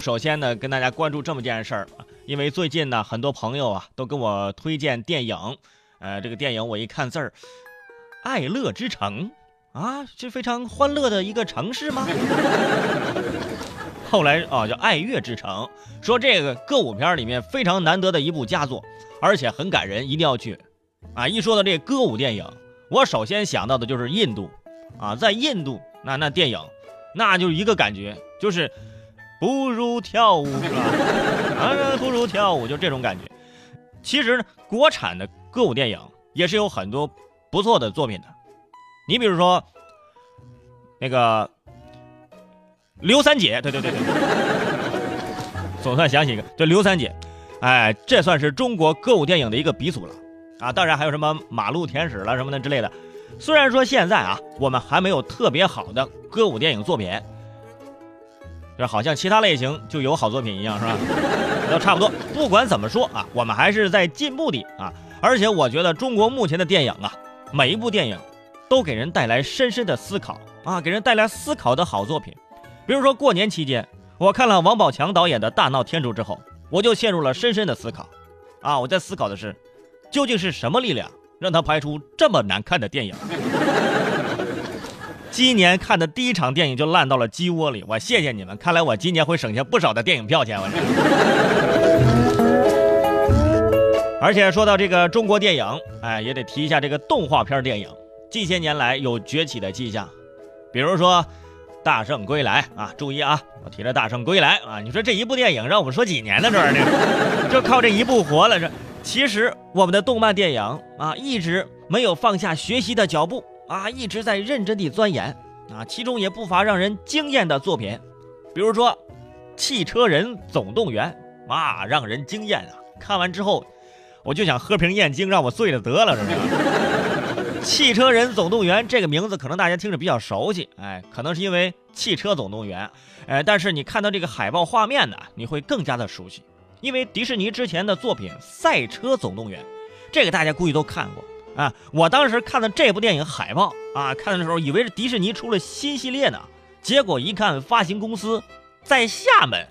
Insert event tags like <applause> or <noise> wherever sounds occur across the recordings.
首先呢，跟大家关注这么件事儿，因为最近呢，很多朋友啊都跟我推荐电影，呃，这个电影我一看字儿，《爱乐之城》啊，是非常欢乐的一个城市吗？<laughs> 后来啊，叫《爱乐之城》，说这个歌舞片里面非常难得的一部佳作，而且很感人，一定要去。啊，一说到这歌舞电影，我首先想到的就是印度，啊，在印度那那电影，那就是一个感觉，就是。不如跳舞是吧？<laughs> 啊，不如跳舞，就这种感觉。其实呢，国产的歌舞电影也是有很多不错的作品的。你比如说那个刘三姐，对对对对，<laughs> 总算想起一个，这刘三姐，哎，这算是中国歌舞电影的一个鼻祖了啊。当然还有什么马路天使了什么的之类的。虽然说现在啊，我们还没有特别好的歌舞电影作品。这好像其他类型就有好作品一样，是吧？<laughs> 都差不多。不管怎么说啊，我们还是在进步的啊。而且我觉得中国目前的电影啊，每一部电影都给人带来深深的思考啊，给人带来思考的好作品。比如说过年期间，我看了王宝强导演的《大闹天竺》之后，我就陷入了深深的思考啊。我在思考的是，究竟是什么力量让他拍出这么难看的电影？<laughs> 今年看的第一场电影就烂到了鸡窝里，我谢谢你们。看来我今年会省下不少的电影票钱。我而且说到这个中国电影，哎，也得提一下这个动画片电影，近些年来有崛起的迹象。比如说《大圣归来》啊，注意啊，我提了《大圣归来》啊，你说这一部电影让我们说几年呢？这呢，就靠这一部活了。这其实我们的动漫电影啊，一直没有放下学习的脚步。啊，一直在认真地钻研啊，其中也不乏让人惊艳的作品，比如说《汽车人总动员》啊，让人惊艳啊！看完之后，我就想喝瓶燕京，让我醉了得了，是不是？《汽车人总动员》这个名字可能大家听着比较熟悉，哎，可能是因为《汽车总动员》，哎，但是你看到这个海报画面呢，你会更加的熟悉，因为迪士尼之前的作品《赛车总动员》，这个大家估计都看过。啊！我当时看的这部电影海报啊，看的时候以为是迪士尼出了新系列呢，结果一看发行公司在厦门。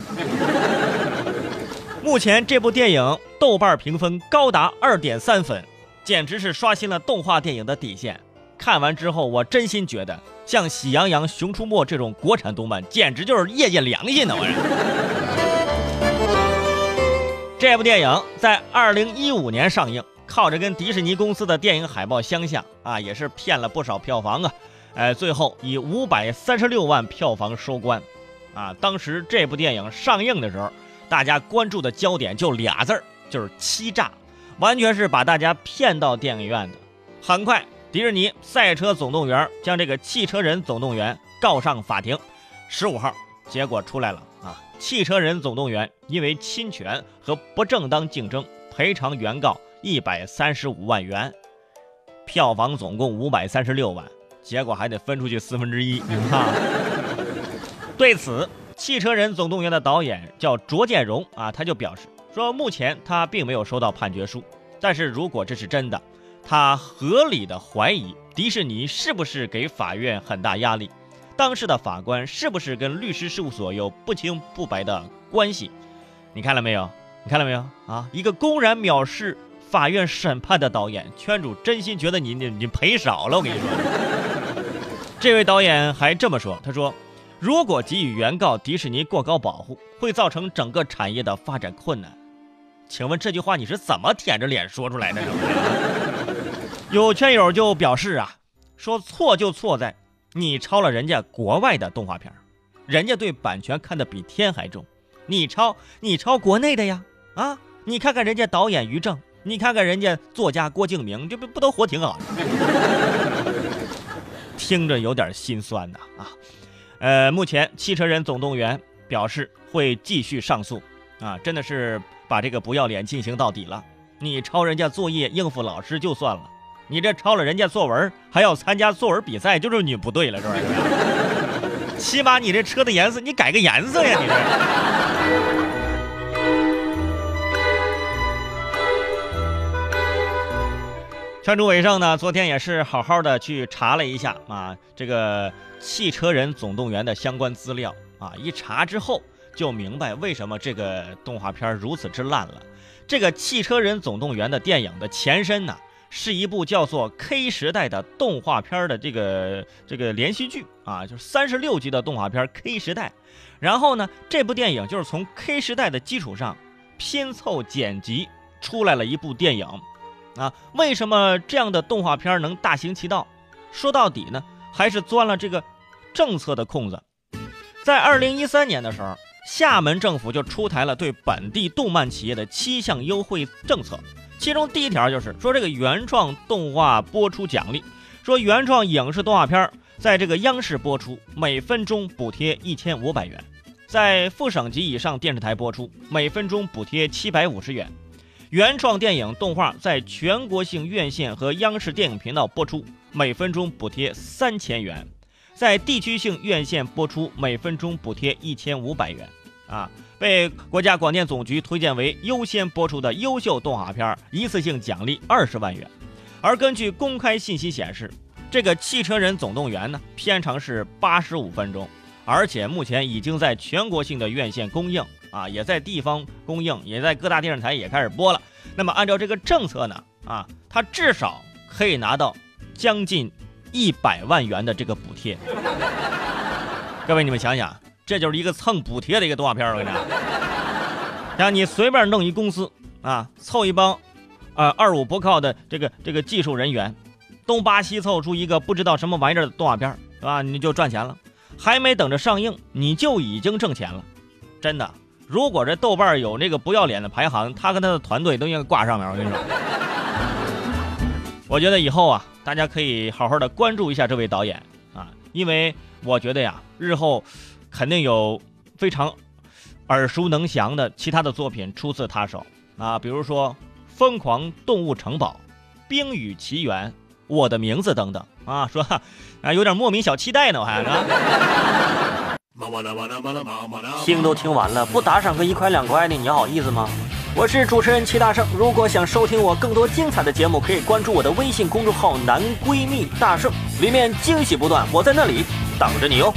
<laughs> 目前这部电影豆瓣评分高达二点三分，简直是刷新了动画电影的底线。看完之后，我真心觉得像《喜羊羊》《熊出没》这种国产动漫，简直就是业界良心呢！我这部电影在二零一五年上映。靠着跟迪士尼公司的电影海报相像啊，也是骗了不少票房啊！哎，最后以五百三十六万票房收官，啊，当时这部电影上映的时候，大家关注的焦点就俩字儿，就是欺诈，完全是把大家骗到电影院的。很快，迪士尼《赛车总动员》将这个《汽车人总动员》告上法庭，十五号结果出来了啊，《汽车人总动员》因为侵权和不正当竞争赔偿原告。一百三十五万元，票房总共五百三十六万，结果还得分出去四分之一。<laughs> 对此，《汽车人总动员》的导演叫卓建荣啊，他就表示说，目前他并没有收到判决书，但是如果这是真的，他合理的怀疑迪士尼是不是给法院很大压力，当时的法官是不是跟律师事务所有不清不白的关系？你看了没有？你看了没有？啊，一个公然藐视。法院审判的导演，圈主真心觉得你你你赔少了。我跟你说，这位导演还这么说：“他说，如果给予原告迪士尼过高保护，会造成整个产业的发展困难。”请问这句话你是怎么舔着脸说出来的？<laughs> 有圈友就表示啊，说错就错在你抄了人家国外的动画片，人家对版权看得比天还重，你抄你抄国内的呀？啊，你看看人家导演于正。你看看人家作家郭敬明，这不不都活挺好的？<laughs> 听着有点心酸呐啊！呃，目前汽车人总动员表示会继续上诉啊，真的是把这个不要脸进行到底了。你抄人家作业应付老师就算了，你这抄了人家作文还要参加作文比赛，就是你不对了，是不是？<laughs> 起码你这车的颜色你改个颜色呀，你这。川主伟胜呢，昨天也是好好的去查了一下啊，这个《汽车人总动员》的相关资料啊，一查之后就明白为什么这个动画片如此之烂了。这个《汽车人总动员》的电影的前身呢，是一部叫做《K 时代》的动画片的这个这个连续剧啊，就是三十六集的动画片《K 时代》。然后呢，这部电影就是从《K 时代》的基础上拼凑剪辑出来了一部电影。啊，为什么这样的动画片能大行其道？说到底呢，还是钻了这个政策的空子。在二零一三年的时候，厦门政府就出台了对本地动漫企业的七项优惠政策，其中第一条就是说这个原创动画播出奖励，说原创影视动画片在这个央视播出，每分钟补贴一千五百元；在副省级以上电视台播出，每分钟补贴七百五十元。原创电影动画在全国性院线和央视电影频道播出，每分钟补贴三千元；在地区性院线播出，每分钟补贴一千五百元。啊，被国家广电总局推荐为优先播出的优秀动画片，一次性奖励二十万元。而根据公开信息显示，这个《汽车人总动员》呢，片长是八十五分钟，而且目前已经在全国性的院线公映。啊，也在地方供应，也在各大电视台也开始播了。那么按照这个政策呢，啊，他至少可以拿到将近一百万元的这个补贴。<laughs> 各位，你们想想，这就是一个蹭补贴的一个动画片，我跟你讲。像你随便弄一公司啊，凑一帮，呃，二五不靠的这个这个技术人员，东扒西凑出一个不知道什么玩意儿的动画片，是吧？你就赚钱了，还没等着上映，你就已经挣钱了，真的。如果这豆瓣有那个不要脸的排行，他跟他的团队都应该挂上面。我跟你说，我觉得以后啊，大家可以好好的关注一下这位导演啊，因为我觉得呀，日后肯定有非常耳熟能详的其他的作品出自他手啊，比如说《疯狂动物城堡》《冰雨奇缘》《我的名字》等等啊，说 <laughs> 啊有点莫名小期待呢，我还啊。<laughs> 听都听完了，不打赏个一块两块的，你好意思吗？我是主持人齐大圣，如果想收听我更多精彩的节目，可以关注我的微信公众号“男闺蜜大圣”，里面惊喜不断，我在那里等着你哦。